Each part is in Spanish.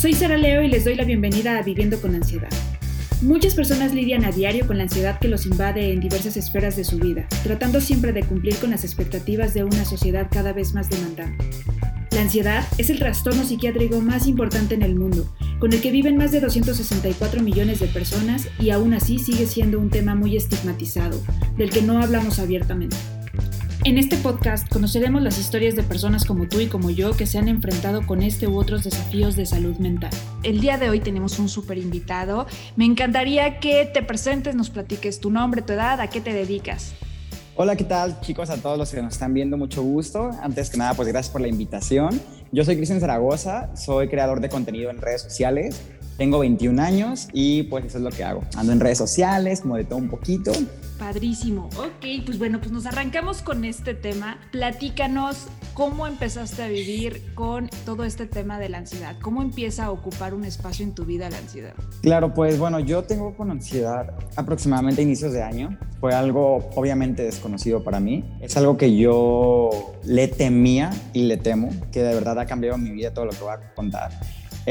Soy Sara Leo y les doy la bienvenida a Viviendo con Ansiedad. Muchas personas lidian a diario con la ansiedad que los invade en diversas esferas de su vida, tratando siempre de cumplir con las expectativas de una sociedad cada vez más demandante. La ansiedad es el trastorno psiquiátrico más importante en el mundo, con el que viven más de 264 millones de personas y aún así sigue siendo un tema muy estigmatizado, del que no hablamos abiertamente. En este podcast conoceremos las historias de personas como tú y como yo que se han enfrentado con este u otros desafíos de salud mental. El día de hoy tenemos un súper invitado. Me encantaría que te presentes, nos platiques tu nombre, tu edad, a qué te dedicas. Hola, ¿qué tal chicos? A todos los que nos están viendo, mucho gusto. Antes que nada, pues gracias por la invitación. Yo soy Cristian Zaragoza, soy creador de contenido en redes sociales. Tengo 21 años y pues eso es lo que hago. Ando en redes sociales, como de todo un poquito. Padrísimo. Ok, pues bueno, pues nos arrancamos con este tema. Platícanos cómo empezaste a vivir con todo este tema de la ansiedad. ¿Cómo empieza a ocupar un espacio en tu vida la ansiedad? Claro, pues bueno, yo tengo con ansiedad aproximadamente inicios de año. Fue algo obviamente desconocido para mí. Es algo que yo le temía y le temo, que de verdad ha cambiado mi vida todo lo que voy a contar.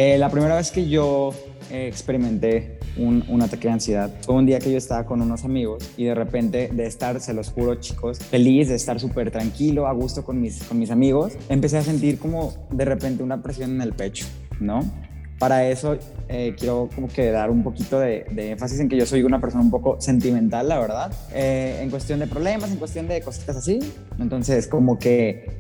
Eh, la primera vez que yo eh, experimenté un, ataque de ansiedad fue un día que yo estaba con unos amigos y de repente de estar, se los juro chicos, feliz, de estar súper tranquilo, a gusto con mis, con mis amigos, empecé a sentir como de repente una presión en el pecho, ¿no? Para eso eh, quiero como que dar un poquito de, de, énfasis en que yo soy una persona un poco sentimental, la verdad, en cuestión de problemas, en cuestión de cositas así. Entonces, como que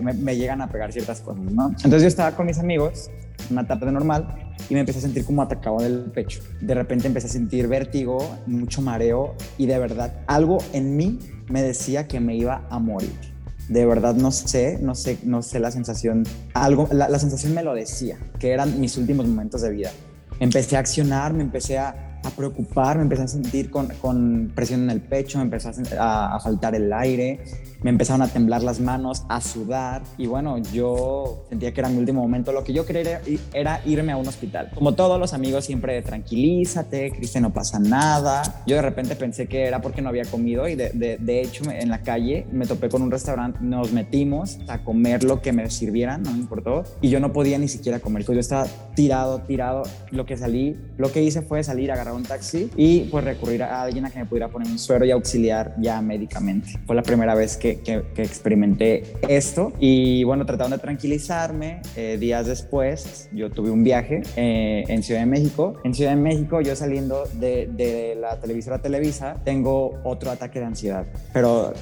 me, me, llegan a pegar ciertas cosas, ¿no? Entonces yo estaba con mis amigos una tarde normal y me empecé a sentir como atacado del pecho. De repente empecé a sentir vértigo, mucho mareo y de verdad algo en mí me decía que me iba a morir. De verdad no sé, no sé, no sé la sensación, algo, la, la sensación me lo decía, que eran mis últimos momentos de vida. Empecé a accionar, me empecé a, a preocupar, me empecé a sentir con, con, presión en el pecho, me empezó a, a, faltar el aire, me empezaron a temblar las manos, a sudar y bueno, yo sentía que era mi último momento. Lo que yo quería era, irme a un hospital. Como todos los amigos siempre, tranquilízate, Cristian, no pasa nada. Yo de repente pensé que era porque no había comido y de, de, de hecho en la calle me topé con un restaurante, nos metimos a comer lo que me sirvieran, no me importó, y yo no podía ni siquiera comer. Yo estaba tirado, tirado. Lo que salí, lo que hice fue salir agarrar un taxi y pues recurrir a alguien a que me pudiera poner un suero y auxiliar ya médicamente. Fue la primera vez que, que, que experimenté esto y bueno, tratando de tranquilizarme, eh, días después yo tuve un viaje eh, en Ciudad de México. En Ciudad de México yo saliendo de, de, la televisora Televisa tengo otro ataque de ansiedad, pero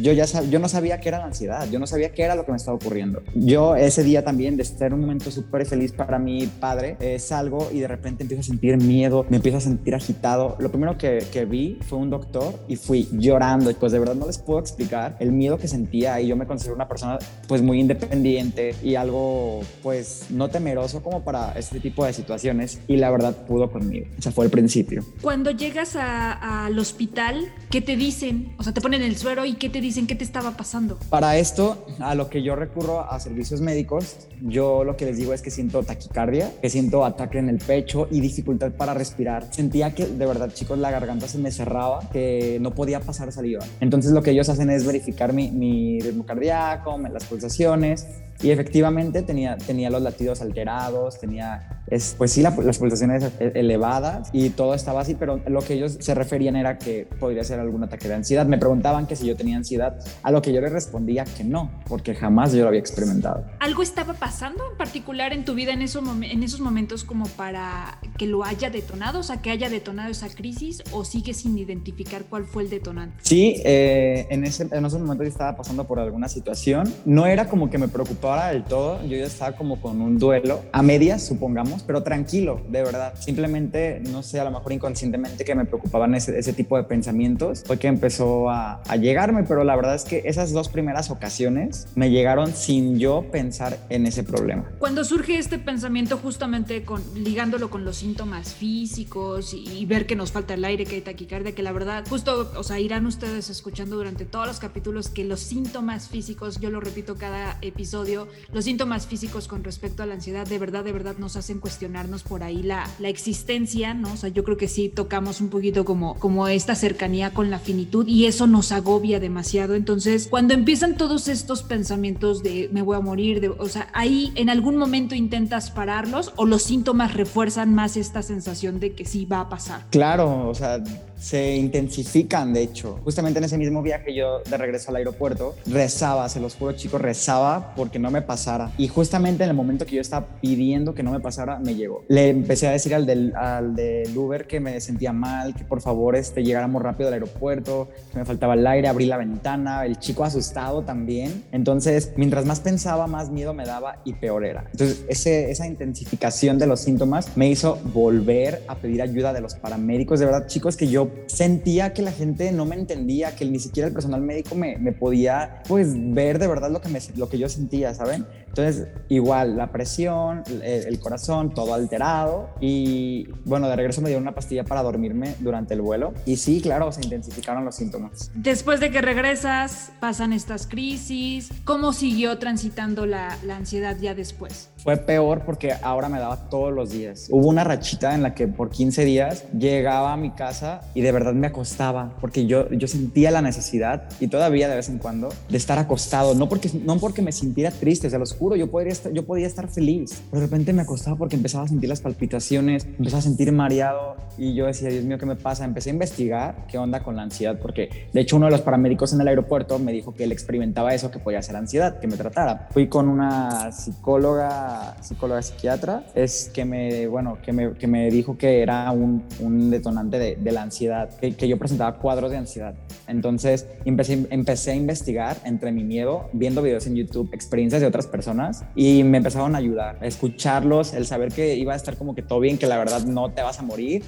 yo ya sab yo no sabía qué era la ansiedad, yo no sabía qué era lo que me estaba ocurriendo. Yo ese día también de en un momento súper feliz para mi padre, eh, salgo y de repente empiezo a sentir miedo, me empiezo a sentir agitado. Lo primero que, que, vi fue un doctor y fui llorando. Pues de verdad no les puedo explicar el miedo que sentía. Y yo me considero una persona pues muy independiente y algo pues no temeroso como para este tipo de situaciones. Y la verdad pudo conmigo. O sea, fue el principio. Cuando llegas al hospital, ¿qué te dicen? O sea, te ponen el suero y ¿qué te dicen? ¿Qué te estaba pasando? Para esto, a lo que yo recurro a servicios médicos, yo lo que les digo es que siento taquicardia, que siento ataque en el pecho y dificultad para respirar. Sentía que de verdad, chicos, la garganta se me cerraba, que no podía pasar saliva. Entonces lo que ellos hacen es verificar mi, mi ritmo cardíaco, las pulsaciones y efectivamente tenía, tenía los latidos alterados, tenía, es, pues sí, la, las pulsaciones elevadas y todo estaba así, pero lo que ellos se referían era que podría ser algún ataque de ansiedad. Me preguntaban que si yo tenía ansiedad, a lo que yo les respondía que no, porque jamás yo lo había experimentado. ¿Algo estaba pasando en particular en tu vida en, eso, en esos momentos como para que lo haya detonado, o sea, que haya detonado esa crisis o sigues sin identificar cuál fue el detonante? Sí, eh, en, ese, en esos momentos estaba pasando por alguna situación. No era como que me preocupaba del todo, yo ya estaba como con un duelo, a medias supongamos, pero tranquilo, de verdad. Simplemente, no sé, a lo mejor inconscientemente que me preocupaban ese, ese tipo de pensamientos, fue que empezó a, a, llegarme, pero la verdad es que esas dos primeras ocasiones me llegaron sin yo pensar en ese problema. Cuando surge este pensamiento justamente con, ligándolo con los síntomas físicos y, y ver que nos falta el aire, que hay taquicardia, que la verdad, justo, o sea, irán ustedes escuchando durante todos los capítulos los que los síntomas físicos, yo lo repito cada episodio, los síntomas físicos con respecto a la ansiedad de verdad, de verdad nos hacen cuestionarnos por ahí la, la existencia, ¿no? O sea, yo creo que sí tocamos un poquito como, como esta cercanía con la finitud y eso nos agobia demasiado. Entonces, cuando empiezan todos estos pensamientos de me voy a morir, o sea, ahí en algún momento intentas pararlos o los síntomas refuerzan más esta sensación de que sí va a pasar. Claro, o sea, se intensifican, de hecho. Justamente en ese mismo viaje yo de regreso al aeropuerto, rezaba, se los juro chicos, rezaba porque no me pasara. Y justamente en el momento que yo estaba pidiendo que no me pasara, me llegó. Le empecé a decir al del, al del Uber que me sentía mal, que por favor este, llegáramos rápido al aeropuerto, que me faltaba el aire, abrí la ventana, el chico asustado también. Entonces, mientras más pensaba, más miedo me daba y peor era. Entonces, esa intensificación de los síntomas me hizo volver a pedir ayuda de los paramédicos. De verdad, chicos, que yo sentía que la gente no me entendía, que ni siquiera el personal médico me, me podía pues ver de verdad lo que, me, lo que yo sentía, ¿saben? Entonces, igual, la presión, el, corazón, todo alterado. Y bueno, de regreso me dieron una pastilla para dormirme durante el vuelo. Y sí, claro, se intensificaron los síntomas. Después de que regresas, pasan estas crisis. ¿Cómo siguió transitando la, la ansiedad ya después? Fue peor porque ahora me daba todos los días. Hubo una rachita en la que por 15 días llegaba a mi casa y de verdad me acostaba porque yo, yo sentía la necesidad y todavía de vez en cuando de estar acostado. No porque, no porque me sintiera triste, se los juro, yo podría, yo podía estar feliz. Pero de repente me acostaba porque empezaba a sentir las palpitaciones, empezaba a sentir mareado y yo decía, Dios mío, ¿qué me pasa? Empecé a investigar qué onda con la ansiedad porque de hecho uno de los paramédicos en el aeropuerto me dijo que él experimentaba eso, que podía ser ansiedad, que me tratara. Fui con una psicóloga psicóloga psiquiatra, es que me, bueno, que me, que me dijo que era un, un detonante de, de, la ansiedad, que, que, yo presentaba cuadros de ansiedad. Entonces empecé, empecé a investigar entre mi miedo, viendo videos en YouTube, experiencias de otras personas y me empezaron a ayudar, a escucharlos, el saber que iba a estar como que todo bien, que la verdad no te vas a morir,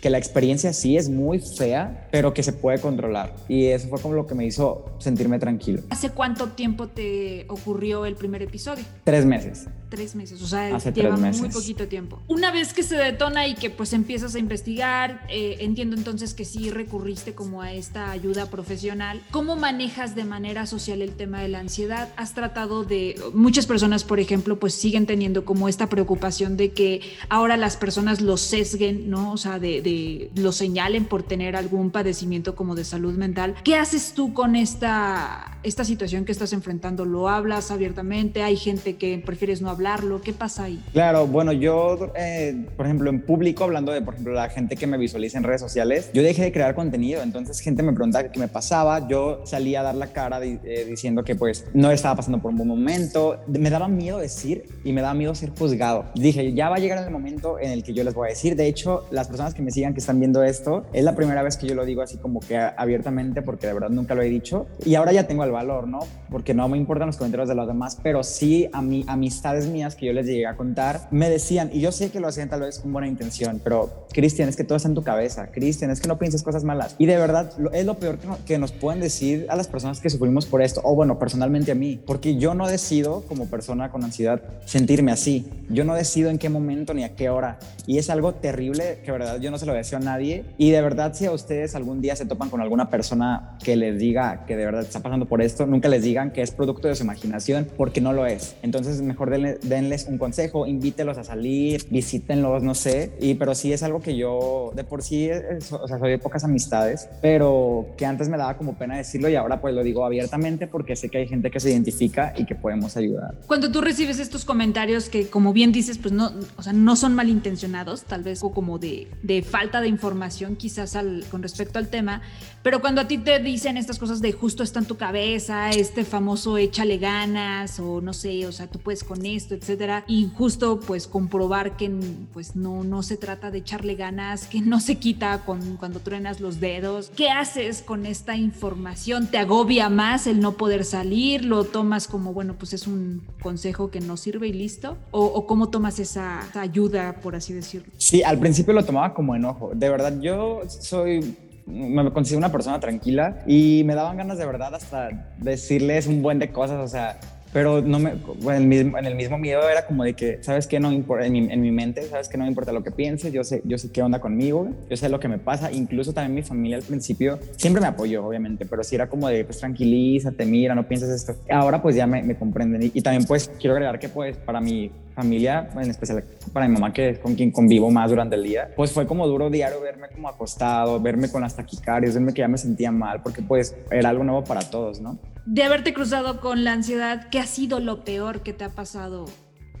que la experiencia sí es muy fea, pero que se puede controlar. Y eso fue como lo que me hizo sentirme tranquilo. ¿Hace cuánto tiempo te ocurrió el primer episodio? Tres meses tres meses, o sea, lleva muy poquito tiempo. Una vez que se detona y que pues empiezas a investigar, eh, entiendo entonces que sí recurriste como a esta ayuda profesional. ¿Cómo manejas de manera social el tema de la ansiedad? ¿Has tratado de, muchas personas, por ejemplo, pues siguen teniendo como esta preocupación de que ahora las personas lo sesguen, ¿no? O sea, de, de lo señalen por tener algún padecimiento como de salud mental. ¿Qué haces tú con esta, esta situación que estás enfrentando? ¿Lo hablas abiertamente? ¿Hay gente que prefieres no hablar? hablarlo? ¿Qué pasa ahí? Claro, bueno, yo, eh, por ejemplo, en público, hablando de, por ejemplo, la gente que me visualiza en redes sociales, yo dejé de crear contenido, entonces gente me preguntaba qué me pasaba, yo salía a dar la cara eh, diciendo que pues no estaba pasando por un buen momento, me daba miedo decir y me daba miedo ser juzgado. Dije, ya va a llegar el momento en el que yo les voy a decir, de hecho, las personas que me sigan, que están viendo esto, es la primera vez que yo lo digo así como que abiertamente, porque de verdad nunca lo he dicho, y ahora ya tengo el valor, ¿no? Porque no me importan los comentarios de los demás, pero sí a mí, amistades mías que yo les llegué a contar, me decían, y yo sé que lo hacían tal vez con buena intención, pero Cristian, es que todo está en tu cabeza, Cristian, es que no pienses cosas malas. Y de verdad, es lo peor que, nos pueden decir a las personas que sufrimos por esto, o bueno, personalmente a mí, porque yo no decido como persona con ansiedad sentirme así. Yo no decido en qué momento ni a qué hora. Y es algo terrible que, de verdad, yo no se lo deseo a nadie. Y de verdad, si a ustedes algún día se topan con alguna persona que les diga que de verdad está pasando por esto, nunca les digan que es producto de su imaginación, porque no lo es. Entonces, mejor denle, denles un consejo, invítelos a salir, visítenlos, no sé. Y, pero sí es algo que yo de por sí, o sea, soy de pocas amistades, pero que antes me daba como pena decirlo y ahora pues lo digo abiertamente porque sé que hay gente que se identifica y que podemos ayudar. Cuando tú recibes estos comentarios que como bien dices, pues no, o sea, no son malintencionados, tal vez como de, de falta de información quizás al, con respecto al tema, pero cuando a ti te dicen estas cosas de justo está en tu cabeza, este famoso échale ganas o no sé, o sea, tú puedes con esto, etcétera, y justo pues comprobar que pues no, no se trata de echarle ganas, que no se quita con, cuando truenas los dedos. ¿Qué haces con esta información? ¿Te agobia más el no poder salir? ¿Lo tomas como, bueno, pues es un consejo que no sirve y listo? ¿O, cómo tomas esa ayuda, por así decirlo? Sí, al principio lo tomaba como enojo. De verdad, yo soy me considero una persona tranquila y me daban ganas de verdad hasta decirles un buen de cosas, o sea, pero no me, en, el mismo, en el mismo miedo era como de que, ¿sabes qué? No importa, en mi, en mi mente, ¿sabes que No me importa lo que pienses, yo sé, yo sé qué onda conmigo, yo sé lo que me pasa, incluso también mi familia al principio siempre me apoyó, obviamente, pero sí era como de, pues tranquilízate, mira, no pienses esto. Ahora pues ya me, me comprenden y, y, también pues quiero agregar que pues para mi familia, en especial para mi mamá que es con quien convivo más durante el día, pues fue como duro diario verme como acostado, verme con las taquicarias, verme que ya me sentía mal, porque pues era algo nuevo para todos, ¿no? De haberte cruzado con la ansiedad, ¿qué ha sido lo peor que te ha pasado?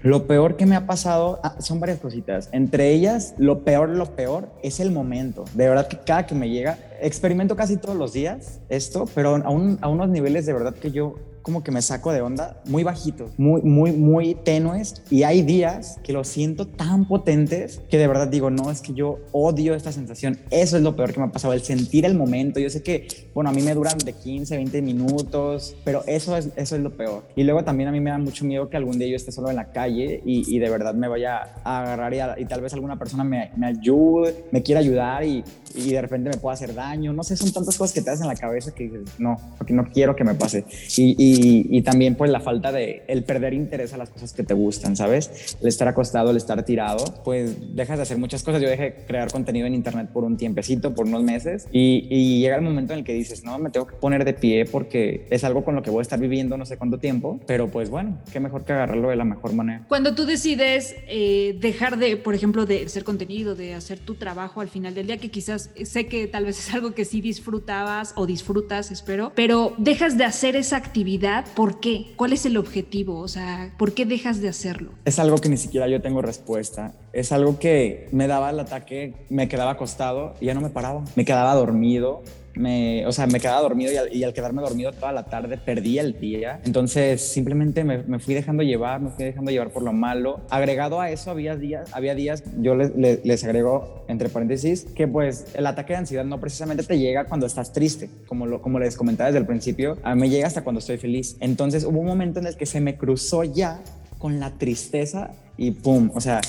Lo peor que me ha pasado ah, son varias cositas. Entre ellas, lo peor, lo peor es el momento. De verdad que cada que me llega, experimento casi todos los días esto, pero a, un, a unos niveles de verdad que yo como que me saco de onda, muy bajitos, muy, muy, muy tenues. Y hay días que lo siento tan potentes que de verdad digo, no, es que yo odio esta sensación. Eso es lo peor que me ha pasado, el sentir el momento. Yo sé que, bueno, a mí me duran de 15, 20 minutos, pero eso es, eso es lo peor. Y luego también a mí me da mucho miedo que algún día yo esté solo en la calle y, y de verdad me vaya a agarrar y, y, tal vez alguna persona me, me ayude, me quiera ayudar y, y de repente me pueda hacer daño. No sé, son tantas cosas que te hacen en la cabeza que dices, no, porque no quiero que me pase. Y, y, también pues la falta de el perder interés a las cosas que te gustan, ¿sabes? El estar acostado, el estar tirado, pues dejas de hacer muchas cosas. Yo dejé crear contenido en internet por un tiempecito, por unos meses y, y, llega el momento en el que dices, no, me tengo que poner de pie porque es algo con lo que voy a estar viviendo no sé cuánto tiempo, pero pues bueno, qué mejor que agarrarlo de la mejor manera. Cuando tú decides eh, dejar de, por ejemplo, de hacer contenido, de hacer tu trabajo al final del día, que quizás sé que tal vez es algo que sí disfrutabas o disfrutas, espero, pero dejas de hacer esa actividad ¿Por qué? ¿Cuál es el objetivo? O sea, ¿por qué dejas de hacerlo? Es algo que ni siquiera yo tengo respuesta. Es algo que me daba el ataque, me quedaba acostado y ya no me paraba. Me quedaba dormido, me, o sea, me quedaba dormido y al, quedarme dormido toda la tarde perdía el día. Entonces simplemente me, fui dejando llevar, me fui dejando llevar por lo malo. Agregado a eso había días, había días, yo les, les, agrego entre paréntesis, que pues el ataque de ansiedad no precisamente te llega cuando estás triste, como, lo, como les comentaba desde el principio, a mí me llega hasta cuando estoy feliz. Entonces hubo un momento en el que se me cruzó ya con la tristeza y pum, o sea,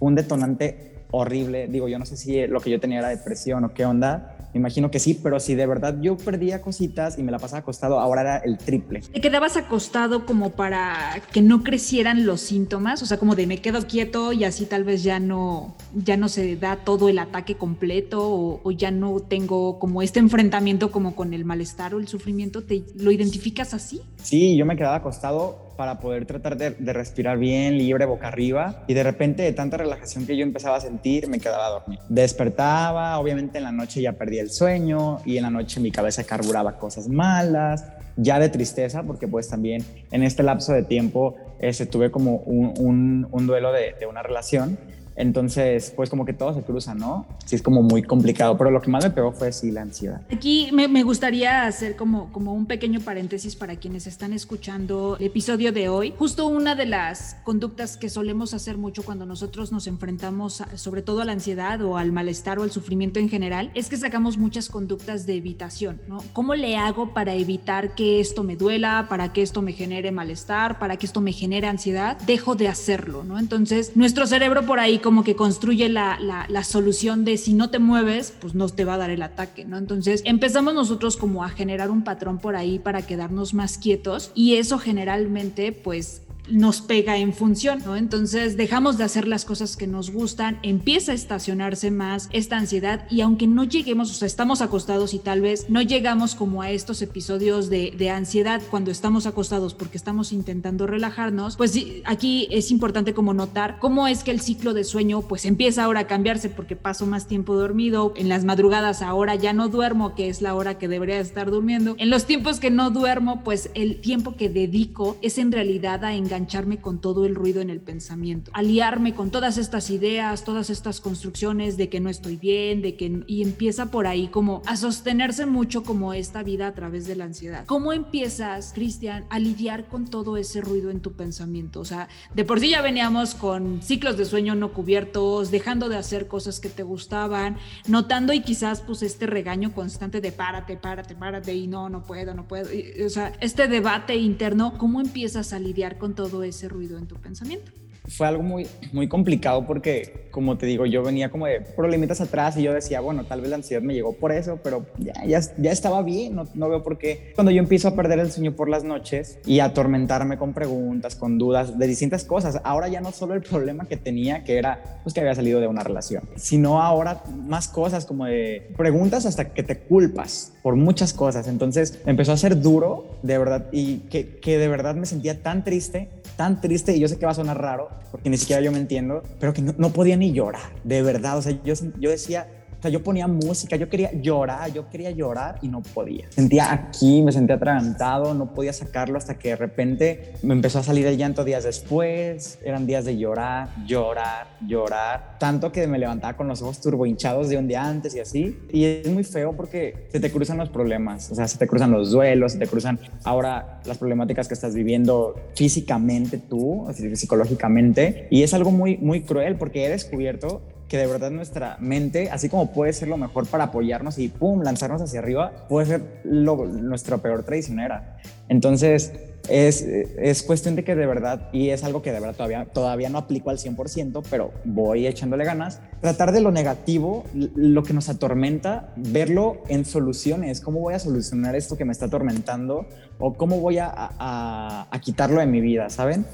un detonante horrible. Digo, yo no sé si lo que yo tenía era depresión o qué onda, me imagino que sí, pero si de verdad yo perdía cositas y me la pasaba acostado, ahora era el triple. ¿Te quedabas acostado como para que no crecieran los síntomas? O sea, como de me quedo quieto y así tal vez ya no, ya no se da todo el ataque completo o, o ya no tengo como este enfrentamiento como con el malestar o el sufrimiento. ¿Te, ¿Lo identificas así? Sí, yo me quedaba acostado para poder tratar de, respirar bien, libre, boca arriba. Y de repente, de tanta relajación que yo empezaba a sentir, me quedaba dormido. Despertaba, obviamente en la noche ya perdía el sueño y en la noche mi cabeza carburaba cosas malas, ya de tristeza, porque pues también en este lapso de tiempo eh, se tuve como un, duelo de una relación entonces, pues como que todo se cruza, ¿no? Sí, es como muy complicado, pero lo que más me pegó fue sí la ansiedad. Aquí me, gustaría hacer como, como un pequeño paréntesis para quienes están escuchando el episodio de hoy. Justo una de las conductas que solemos hacer mucho cuando nosotros nos enfrentamos sobre todo a la ansiedad o al malestar o al sufrimiento en general, es que sacamos muchas conductas de evitación, ¿no? ¿Cómo le hago para evitar que esto me duela, para que esto me genere malestar, para que esto me genere ansiedad? Dejo de hacerlo, ¿no? Entonces, nuestro cerebro por ahí como que construye la, la, solución de si no te mueves, pues no te va a dar el ataque, ¿no? Entonces empezamos nosotros como a generar un patrón por ahí para quedarnos más quietos y eso generalmente pues nos pega en función, ¿no? Entonces dejamos de hacer las cosas que nos gustan, empieza a estacionarse más esta ansiedad y aunque no lleguemos, o sea, estamos acostados y tal vez no llegamos como a estos episodios de, de ansiedad cuando estamos acostados porque estamos intentando relajarnos, pues aquí es importante como notar cómo es que el ciclo de sueño pues empieza ahora a cambiarse porque paso más tiempo dormido, en las madrugadas ahora ya no duermo, que es la hora que debería estar durmiendo, en los tiempos que no duermo, pues el tiempo que dedico es en realidad a engañar engancharme con todo el ruido en el pensamiento, aliarme con todas estas ideas, todas estas construcciones de que no estoy bien, de que y empieza por ahí como a sostenerse mucho como esta vida a través de la ansiedad. ¿Cómo empiezas, Cristian, a lidiar con todo ese ruido en tu pensamiento? O sea, de por sí ya veníamos con ciclos de sueño no cubiertos, dejando de hacer cosas que te gustaban, notando y quizás pues este regaño constante de párate, párate, párate y no, no puedo, no puedo. o sea, este debate interno, ¿cómo empiezas a lidiar con todo ese ruido en tu pensamiento? Fue algo muy, muy complicado porque, como te digo, yo venía como de problemitas atrás y yo decía, bueno, tal vez la ansiedad me llegó por eso, pero ya, ya, ya estaba bien, no, no veo por qué. Cuando yo empiezo a perder el sueño por las noches y atormentarme con preguntas, con dudas de distintas cosas, ahora ya no solo el problema que tenía, que era pues que había salido de una relación, sino ahora más cosas como de preguntas hasta que te culpas por muchas cosas. Entonces empezó a ser duro, de verdad, y que, que de verdad me sentía tan triste tan triste y yo sé que va a sonar raro porque ni siquiera yo me entiendo, pero que no, no podía ni llorar, de verdad. O sea, yo, yo decía, o sea, yo ponía música, yo quería llorar, yo quería llorar y no podía. Sentía aquí, me sentía atragantado, no podía sacarlo hasta que de repente me empezó a salir el llanto días después. Eran días de llorar, llorar, llorar. Tanto que me levantaba con los ojos turbo hinchados de un día antes y así. Y es muy feo porque se te cruzan los problemas, o sea, se te cruzan los duelos, se te cruzan ahora las problemáticas que estás viviendo físicamente tú, psicológicamente. Y es algo muy, muy cruel porque he descubierto que de verdad nuestra mente, así como puede ser lo mejor para apoyarnos y pum, lanzarnos hacia arriba, puede ser lo, nuestra peor traicionera. Entonces, es, es, cuestión de que de verdad, y es algo que de verdad todavía, todavía no aplico al 100%, pero voy echándole ganas, tratar de lo negativo, lo que nos atormenta, verlo en soluciones, cómo voy a solucionar esto que me está atormentando o cómo voy a, a, a quitarlo de mi vida, ¿saben?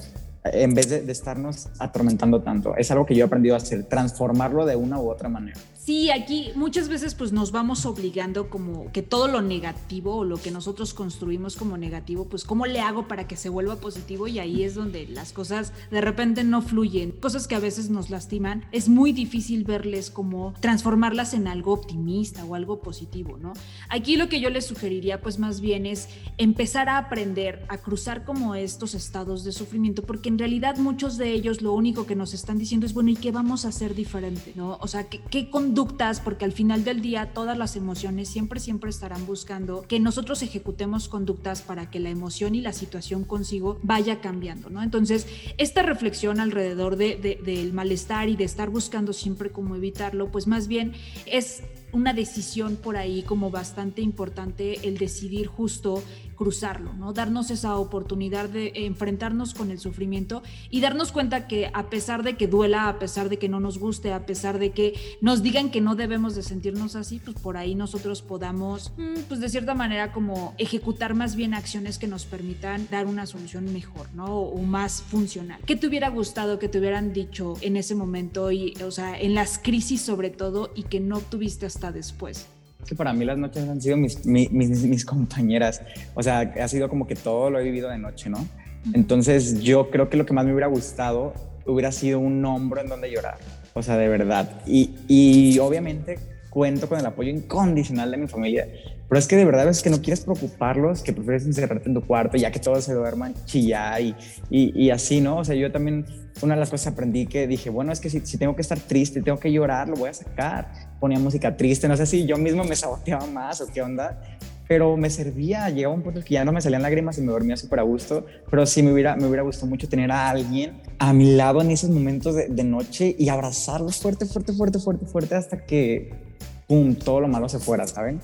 En vez de, estarnos atormentando tanto. Es algo que yo he aprendido a hacer, transformarlo de una u otra manera. Sí, aquí muchas veces pues nos vamos obligando como que todo lo negativo o lo que nosotros construimos como negativo, pues cómo le hago para que se vuelva positivo y ahí es donde las cosas de repente no fluyen. Cosas que a veces nos lastiman, es muy difícil verles como transformarlas en algo optimista o algo positivo, ¿no? Aquí lo que yo les sugeriría pues más bien es empezar a aprender a cruzar como estos estados de sufrimiento porque en realidad muchos de ellos lo único que nos están diciendo es, bueno, ¿y qué vamos a hacer diferente? ¿No? O sea, ¿qué, qué conductas, porque al final del día todas las emociones siempre, siempre estarán buscando que nosotros ejecutemos conductas para que la emoción y la situación consigo vaya cambiando, ¿no? Entonces, esta reflexión alrededor de, de, del malestar y de estar buscando siempre cómo evitarlo, pues más bien es una decisión por ahí como bastante importante el decidir justo cruzarlo, ¿no? Darnos esa oportunidad de enfrentarnos con el sufrimiento y darnos cuenta que a pesar de que duela, a pesar de que no nos guste, a pesar de que nos digan que no debemos de sentirnos así, pues por ahí nosotros podamos, mm, pues de cierta manera como ejecutar más bien acciones que nos permitan dar una solución mejor, ¿no? O más funcional. ¿Qué te hubiera gustado que te hubieran dicho en ese momento y, o sea, en las crisis sobre todo y que no tuviste hasta después? Que para mí las noches han sido mis, mis, mis, compañeras. O sea, ha sido como que todo lo he vivido de noche, ¿no? Entonces yo creo que lo que más me hubiera gustado hubiera sido un hombro en donde llorar. O sea, de verdad. Y, y obviamente cuento con el apoyo incondicional de mi familia. Pero es que de verdad es que no quieres preocuparlos, que prefieres encerrarte en tu cuarto ya que todos se duerman, chillar y, y, y así, ¿no? O sea, yo también, una de las cosas aprendí que dije, bueno, es que si, si tengo que estar triste, tengo que llorar, lo voy a sacar ponía música triste, no sé si yo mismo me saboteaba más o qué onda, pero me servía, llegaba un punto que ya no me salían lágrimas y me dormía súper a gusto, pero sí me hubiera, me hubiera gustado mucho tener a alguien a mi lado en esos momentos de, de noche y abrazarlos fuerte, fuerte, fuerte, fuerte, fuerte hasta que, pum, todo lo malo se fuera, ¿saben?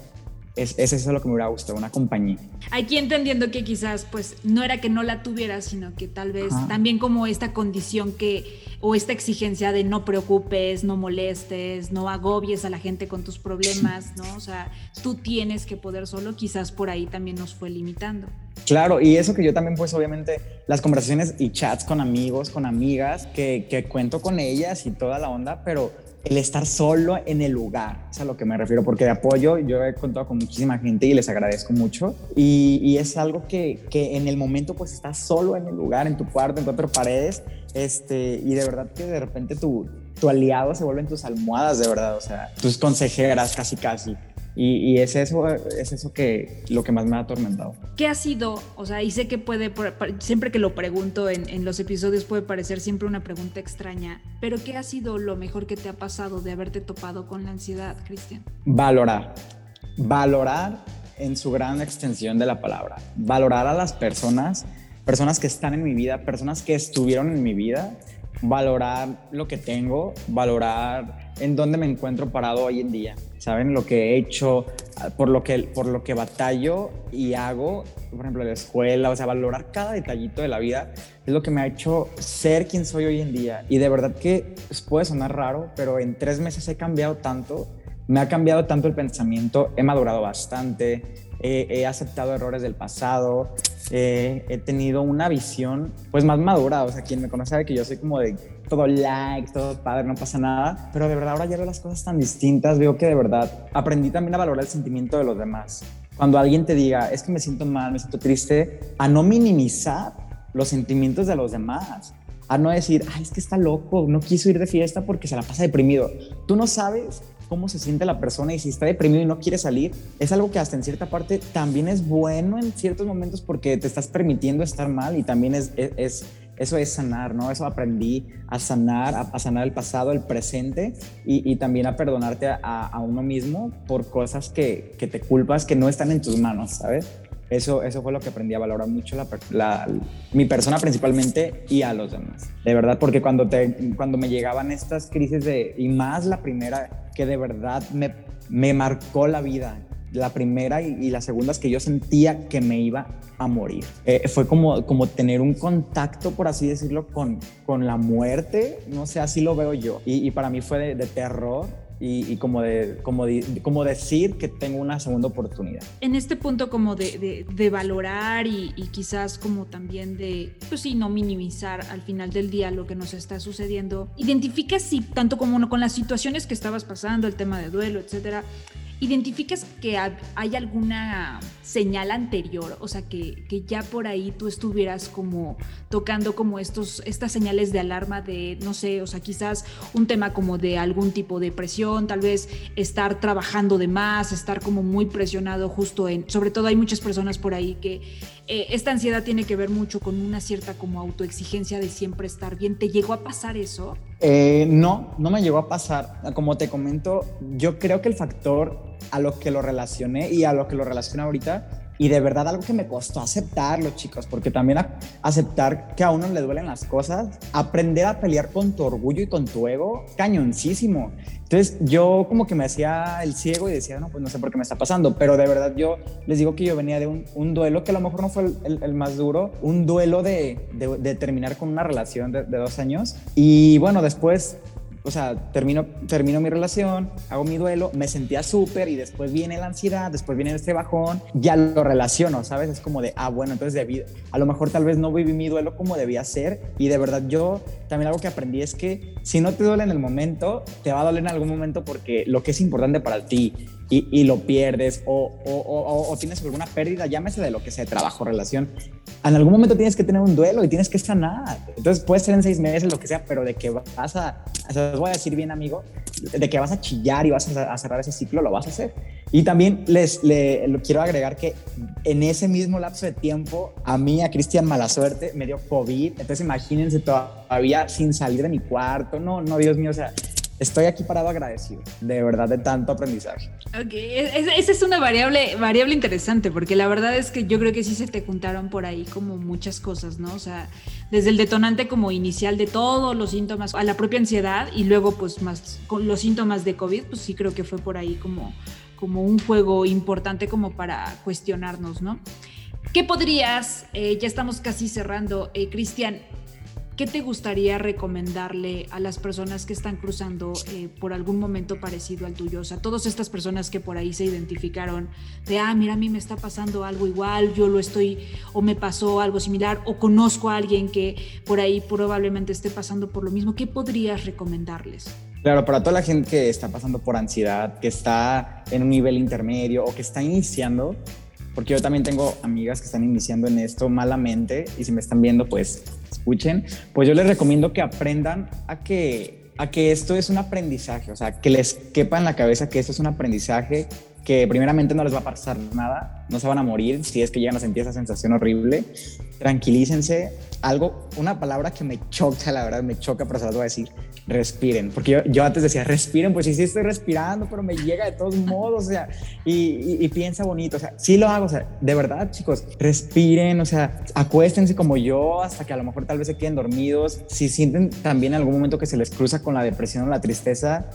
Es, es eso lo que me hubiera gustado, una compañía. Aquí entendiendo que quizás pues no era que no la tuvieras, sino que tal vez Ajá. también como esta condición que o esta exigencia de no preocupes, no molestes, no agobies a la gente con tus problemas, ¿no? O sea, tú tienes que poder solo, quizás por ahí también nos fue limitando. Claro, y eso que yo también, pues obviamente, las conversaciones y chats con amigos, con amigas, que, que cuento con ellas y toda la onda, pero el estar solo en el lugar, es a lo que me refiero, porque de apoyo yo he contado con muchísima gente y les agradezco mucho. Y, y es algo que, que, en el momento pues estás solo en el lugar, en tu cuarto, en cuatro paredes, este, y de verdad que de repente tu, tu aliado se vuelven tus almohadas, de verdad, o sea, tus consejeras casi casi. Y, y, es eso, es eso que lo que más me ha atormentado. ¿Qué ha sido? O sea, y sé que puede, siempre que lo pregunto en, en, los episodios puede parecer siempre una pregunta extraña, pero ¿qué ha sido lo mejor que te ha pasado de haberte topado con la ansiedad, Cristian? Valorar. Valorar en su gran extensión de la palabra. Valorar a las personas, personas que están en mi vida, personas que estuvieron en mi vida, valorar lo que tengo, valorar en dónde me encuentro parado hoy en día, ¿saben? Lo que he hecho, por lo que, por lo que batallo y hago, por ejemplo, la escuela, o sea, valorar cada detallito de la vida es lo que me ha hecho ser quien soy hoy en día. Y de verdad que puede sonar raro, pero en tres meses he cambiado tanto, me ha cambiado tanto el pensamiento, he madurado bastante, he aceptado errores del pasado, he tenido una visión pues más madura, o sea, quien me conoce sabe que yo soy como de todo like, todo padre, no pasa nada, pero de verdad ahora ya veo las cosas tan distintas, veo que de verdad aprendí también a valorar el sentimiento de los demás. Cuando alguien te diga, es que me siento mal, me siento triste, a no minimizar los sentimientos de los demás, a no decir, ay, es que está loco, no quiso ir de fiesta porque se la pasa deprimido. Tú no sabes cómo se siente la persona y si está deprimido y no quiere salir, es algo que hasta en cierta parte también es bueno en ciertos momentos porque te estás permitiendo estar mal y también es, es, eso es sanar, ¿no? Eso aprendí a sanar, a, sanar el pasado, el presente y, también a perdonarte a, uno mismo por cosas que, que te culpas que no están en tus manos, ¿sabes? Eso, eso fue lo que aprendí a valorar mucho la, mi persona principalmente y a los demás. De verdad, porque cuando, te, cuando me llegaban estas crisis de, y más la primera, que de verdad me, me marcó la vida, la primera y, la segunda es que yo sentía que me iba a morir. Eh, fue como, como tener un contacto, por así decirlo, con, con la muerte, no sé, así lo veo yo. Y, y para mí fue de terror y, como, de, como, como decir que tengo una segunda oportunidad. En este punto como de, de, valorar y, y, quizás como también de, pues sí, no minimizar al final del día lo que nos está sucediendo, identificas si tanto como con las situaciones que estabas pasando, el tema de duelo, etcétera, identificas que hay alguna señal anterior, o sea, que, que, ya por ahí tú estuvieras como tocando como estos, estas señales de alarma de, no sé, o sea, quizás un tema como de algún tipo de presión, tal vez estar trabajando de más, estar como muy presionado justo en, sobre todo hay muchas personas por ahí que eh, esta ansiedad tiene que ver mucho con una cierta como autoexigencia de siempre estar bien. ¿Te llegó a pasar eso? Eh, no, no me llegó a pasar. Como te comento, yo creo que el factor a lo que lo relacioné y a lo que lo relaciono ahorita. Y de verdad algo que me costó aceptarlo, chicos, porque también aceptar que a uno le duelen las cosas, aprender a pelear con tu orgullo y con tu ego, cañoncísimo. Entonces yo como que me hacía el ciego y decía, no, pues no sé por qué me está pasando, pero de verdad yo les digo que yo venía de un, duelo que a lo mejor no fue el, más duro, un duelo de, de, terminar con una relación de, de dos años. Y bueno, después o sea, termino, termino mi relación, hago mi duelo, me sentía súper y después viene la ansiedad, después viene este bajón, ya lo relaciono, ¿sabes? Es como de, ah, bueno, entonces debí, a lo mejor tal vez no viví mi duelo como debía ser y de verdad yo también algo que aprendí es que si no te duele en el momento, te va a doler en algún momento porque lo que es importante para ti y, lo pierdes o, o, o, tienes alguna pérdida, llámese de lo que sea, trabajo, relación, en algún momento tienes que tener un duelo y tienes que sanar. Entonces puede ser en seis meses, lo que sea, pero de que vas a, o voy a decir bien amigo, de que vas a chillar y vas a, cerrar ese ciclo, lo vas a hacer. Y también les le, quiero agregar que en ese mismo lapso de tiempo, a mí, a Cristian, mala suerte, me dio COVID. Entonces imagínense todavía sin salir de mi cuarto. No, no, Dios mío, o sea, estoy aquí parado agradecido, de verdad, de tanto aprendizaje. Ok, esa es una variable, variable interesante, porque la verdad es que yo creo que sí se te juntaron por ahí como muchas cosas, ¿no? O sea, desde el detonante como inicial de todos los síntomas a la propia ansiedad y luego pues más con los síntomas de COVID, pues sí creo que fue por ahí como, como un juego importante como para cuestionarnos, ¿no? ¿Qué podrías, eh, ya estamos casi cerrando, eh, Cristian, ¿qué te gustaría recomendarle a las personas que están cruzando eh, por algún momento parecido al tuyo? O sea, todas estas personas que por ahí se identificaron de, ah, mira, a mí me está pasando algo igual, yo lo estoy, o me pasó algo similar, o conozco a alguien que por ahí probablemente esté pasando por lo mismo. ¿Qué podrías recomendarles? Claro, para toda la gente que está pasando por ansiedad, que está en un nivel intermedio o que está iniciando, porque yo también tengo amigas que están iniciando en esto malamente y si me están viendo, pues escuchen, pues yo les recomiendo que aprendan a que, a que esto es un aprendizaje, o sea, que les quepa en la cabeza que esto es un aprendizaje, que primeramente no les va a pasar nada, no se van a morir si es que llegan a sentir esa sensación horrible. Tranquilícense. Algo, una palabra que me choca, la verdad, me choca, pero se las voy a decir respiren, porque yo, antes decía, respiren, pues sí, sí estoy respirando, pero me llega de todos modos, o sea, y, piensa bonito, o sea, sí lo hago, o sea, de verdad, chicos, respiren, o sea, acuéstense como yo hasta que a lo mejor tal vez se queden dormidos, si sienten también en algún momento que se les cruza con la depresión o la tristeza,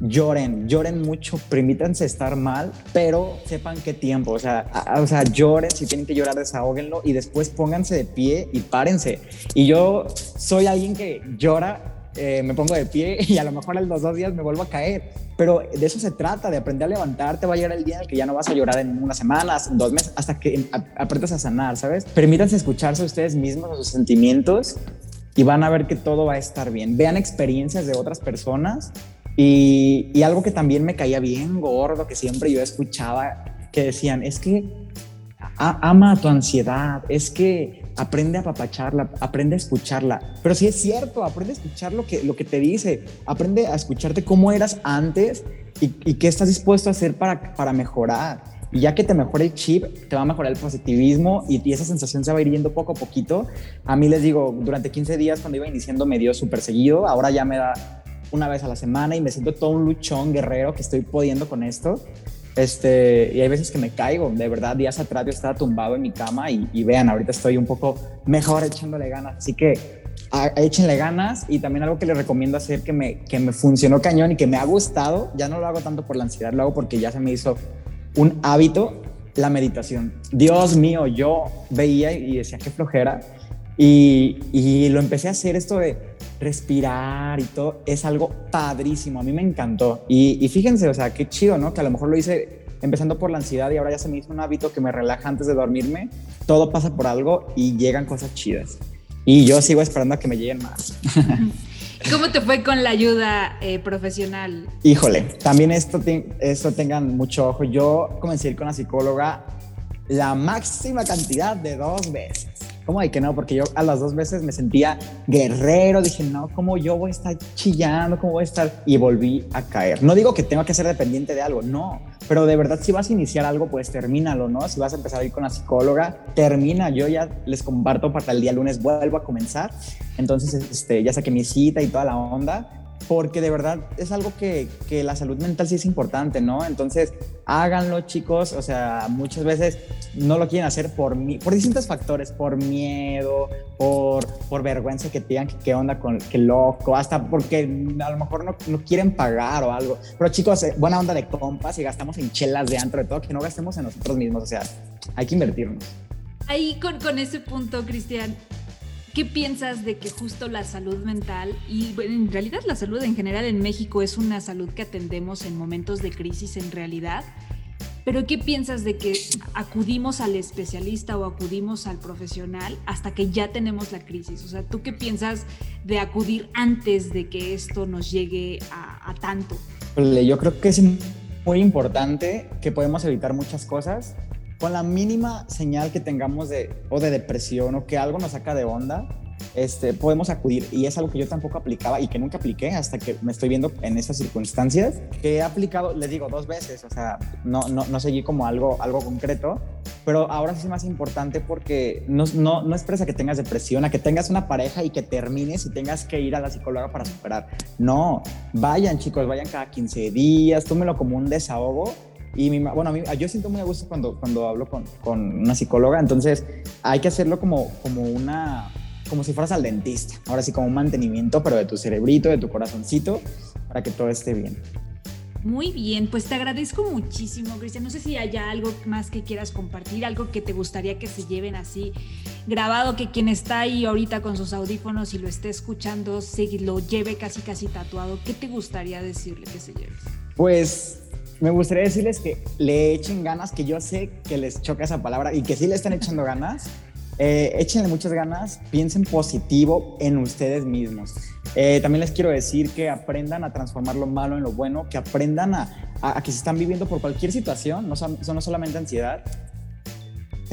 lloren, lloren mucho, permítanse estar mal, pero sepan qué tiempo, o sea, o sea, lloren, si tienen que llorar, desahóguenlo y después pónganse de pie y párense. Y yo soy alguien que llora eh, me pongo de pie y a lo mejor en los dos días me vuelvo a caer. Pero de eso se trata, de aprender a levantarte. Va a llegar el día en el que ya no vas a llorar en unas semanas, dos meses, hasta que aprendas a sanar, ¿sabes? Permítanse escucharse a ustedes mismos, a sus sentimientos y van a ver que todo va a estar bien. Vean experiencias de otras personas y, y algo que también me caía bien gordo, que siempre yo escuchaba, que decían, es que ama a tu ansiedad, es que aprende a apapacharla, aprende a escucharla. Pero sí es cierto, aprende a escuchar lo que, lo que te dice, aprende a escucharte cómo eras antes y, qué estás dispuesto a hacer para, para mejorar. Y ya que te mejore el chip, te va a mejorar el positivismo y, y, esa sensación se va a ir yendo poco a poquito. A mí les digo, durante 15 días cuando iba iniciando me dio súper seguido, ahora ya me da una vez a la semana y me siento todo un luchón guerrero que estoy pudiendo con esto. Este, y hay veces que me caigo, de verdad, días atrás yo estaba tumbado en mi cama y, vean, ahorita estoy un poco mejor echándole ganas. Así que échenle ganas y también algo que les recomiendo hacer que me, que me funcionó cañón y que me ha gustado, ya no lo hago tanto por la ansiedad, lo hago porque ya se me hizo un hábito, la meditación. Dios mío, yo veía y decía qué flojera y, y lo empecé a hacer esto de respirar y todo, es algo padrísimo. A mí me encantó. Y, fíjense, o sea, qué chido, ¿no? Que a lo mejor lo hice empezando por la ansiedad y ahora ya se me hizo un hábito que me relaja antes de dormirme. Todo pasa por algo y llegan cosas chidas. Y yo sigo esperando a que me lleguen más. ¿Cómo te fue con la ayuda eh, profesional? Híjole, también esto, esto tengan mucho ojo. Yo comencé a ir con la psicóloga la máxima cantidad de dos veces. ¿Cómo hay que no? Porque yo a las dos veces me sentía guerrero, dije, no, ¿cómo yo voy a estar chillando? ¿Cómo voy a estar? Y volví a caer. No digo que tenga que ser dependiente de algo, no, pero de verdad si vas a iniciar algo, pues termínalo, ¿no? Si vas a empezar a ir con la psicóloga, termina. Yo ya les comparto para el día lunes, vuelvo a comenzar. Entonces, este, ya saqué mi cita y toda la onda porque de verdad es algo que, que, la salud mental sí es importante, ¿no? Entonces, háganlo, chicos. O sea, muchas veces no lo quieren hacer por, por distintos factores, por miedo, por, por vergüenza que digan que qué onda con loco, hasta porque a lo mejor no, no quieren pagar o algo. Pero chicos, eh, buena onda de compas y gastamos en chelas de antro de todo, que no gastemos en nosotros mismos. O sea, hay que invertirnos. Ahí con, con ese punto, Cristian, ¿Qué piensas de que justo la salud mental y en realidad la salud en general en México es una salud que atendemos en momentos de crisis en realidad? Pero ¿qué piensas de que acudimos al especialista o acudimos al profesional hasta que ya tenemos la crisis? O sea, ¿tú qué piensas de acudir antes de que esto nos llegue a, tanto? Yo creo que es muy importante que podemos evitar muchas cosas con la mínima señal que tengamos de, o de depresión o que algo nos saca de onda, este, podemos acudir. Y es algo que yo tampoco aplicaba y que nunca apliqué hasta que me estoy viendo en estas circunstancias, que he aplicado, les digo, dos veces, o sea, no, no, no seguí como algo, algo concreto, pero ahora sí es más importante porque no, no, no expresa que tengas depresión, a que tengas una pareja y que termines y tengas que ir a la psicóloga para superar. No, vayan chicos, vayan cada 15 días, tómelo como un desahogo y mi, bueno, a mí, yo siento muy a gusto cuando, cuando hablo con, con, una psicóloga, entonces hay que hacerlo como, como una, como si fueras al dentista, ahora sí como un mantenimiento, pero de tu cerebrito, de tu corazoncito, para que todo esté bien. Muy bien, pues te agradezco muchísimo, Cristian. No sé si haya algo más que quieras compartir, algo que te gustaría que se lleven así grabado, que quien está ahí ahorita con sus audífonos y lo esté escuchando, se lo lleve casi casi tatuado. ¿Qué te gustaría decirle que se lleve? Pues me gustaría decirles que le echen ganas, que yo sé que les choca esa palabra y que sí le están echando ganas. Eh, échenle muchas ganas, piensen positivo en ustedes mismos. Eh, también les quiero decir que aprendan a transformar lo malo en lo bueno, que aprendan a, a, que se están viviendo por cualquier situación, no, son, no solamente ansiedad,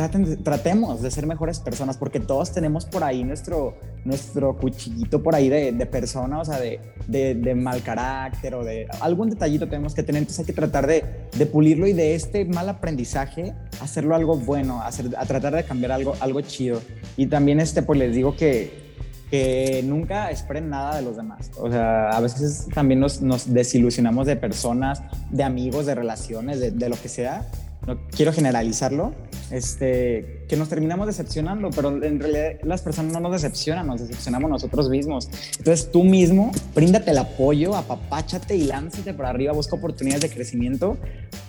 tratemos de ser mejores personas, porque todos tenemos por ahí nuestro, nuestro cuchillito por ahí de, de persona, o sea, de, de, mal carácter o de algún detallito tenemos que tener, entonces hay que tratar de, de pulirlo y de este mal aprendizaje hacerlo algo bueno, hacer, a tratar de cambiar algo, algo chido. Y también, este, pues les digo que, que nunca esperen nada de los demás. O sea, a veces también nos, nos desilusionamos de personas, de amigos, de relaciones, de, de lo que sea no quiero generalizarlo, este, que nos terminamos decepcionando, pero en realidad las personas no nos decepcionan, nos decepcionamos nosotros mismos. Entonces tú mismo, bríndate el apoyo, apapáchate y lánzate por arriba, busca oportunidades de crecimiento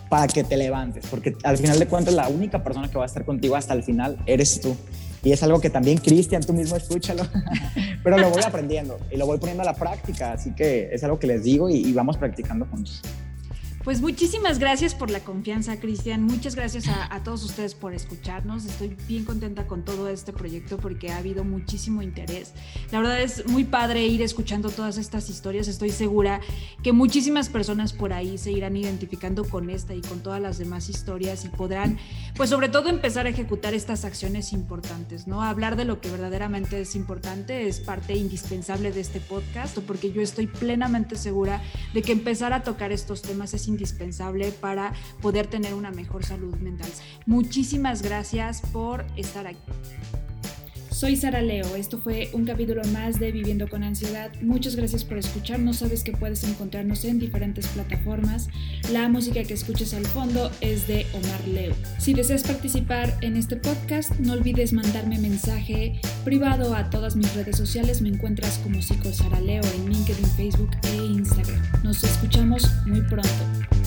para que te levantes, porque al final de cuentas la única persona que va a estar contigo hasta el final eres tú. Y es algo que también, Cristian, tú mismo escúchalo, pero lo voy aprendiendo y lo voy poniendo a la práctica, así que es algo que les digo y, y vamos practicando juntos. Pues muchísimas gracias por la confianza, Cristian. Muchas gracias a, todos ustedes por escucharnos. Estoy bien contenta con todo este proyecto porque ha habido muchísimo interés. La verdad es muy padre ir escuchando todas estas historias. Estoy segura que muchísimas personas por ahí se irán identificando con esta y con todas las demás historias y podrán, pues sobre todo, empezar a ejecutar estas acciones importantes, ¿no? Hablar de lo que verdaderamente es importante es parte indispensable de este podcast porque yo estoy plenamente segura de que empezar a tocar estos temas es indispensable para poder tener una mejor salud mental. Muchísimas gracias por estar aquí. Soy Sara Leo, esto fue un capítulo más de Viviendo con Ansiedad. Muchas gracias por escucharnos, sabes que puedes encontrarnos en diferentes plataformas. La música que escuches al fondo es de Omar Leo. Si deseas participar en este podcast, no olvides mandarme mensaje privado a todas mis redes sociales. Me encuentras como Psico Sara Leo en LinkedIn, Facebook e Instagram. Nos escuchamos muy pronto.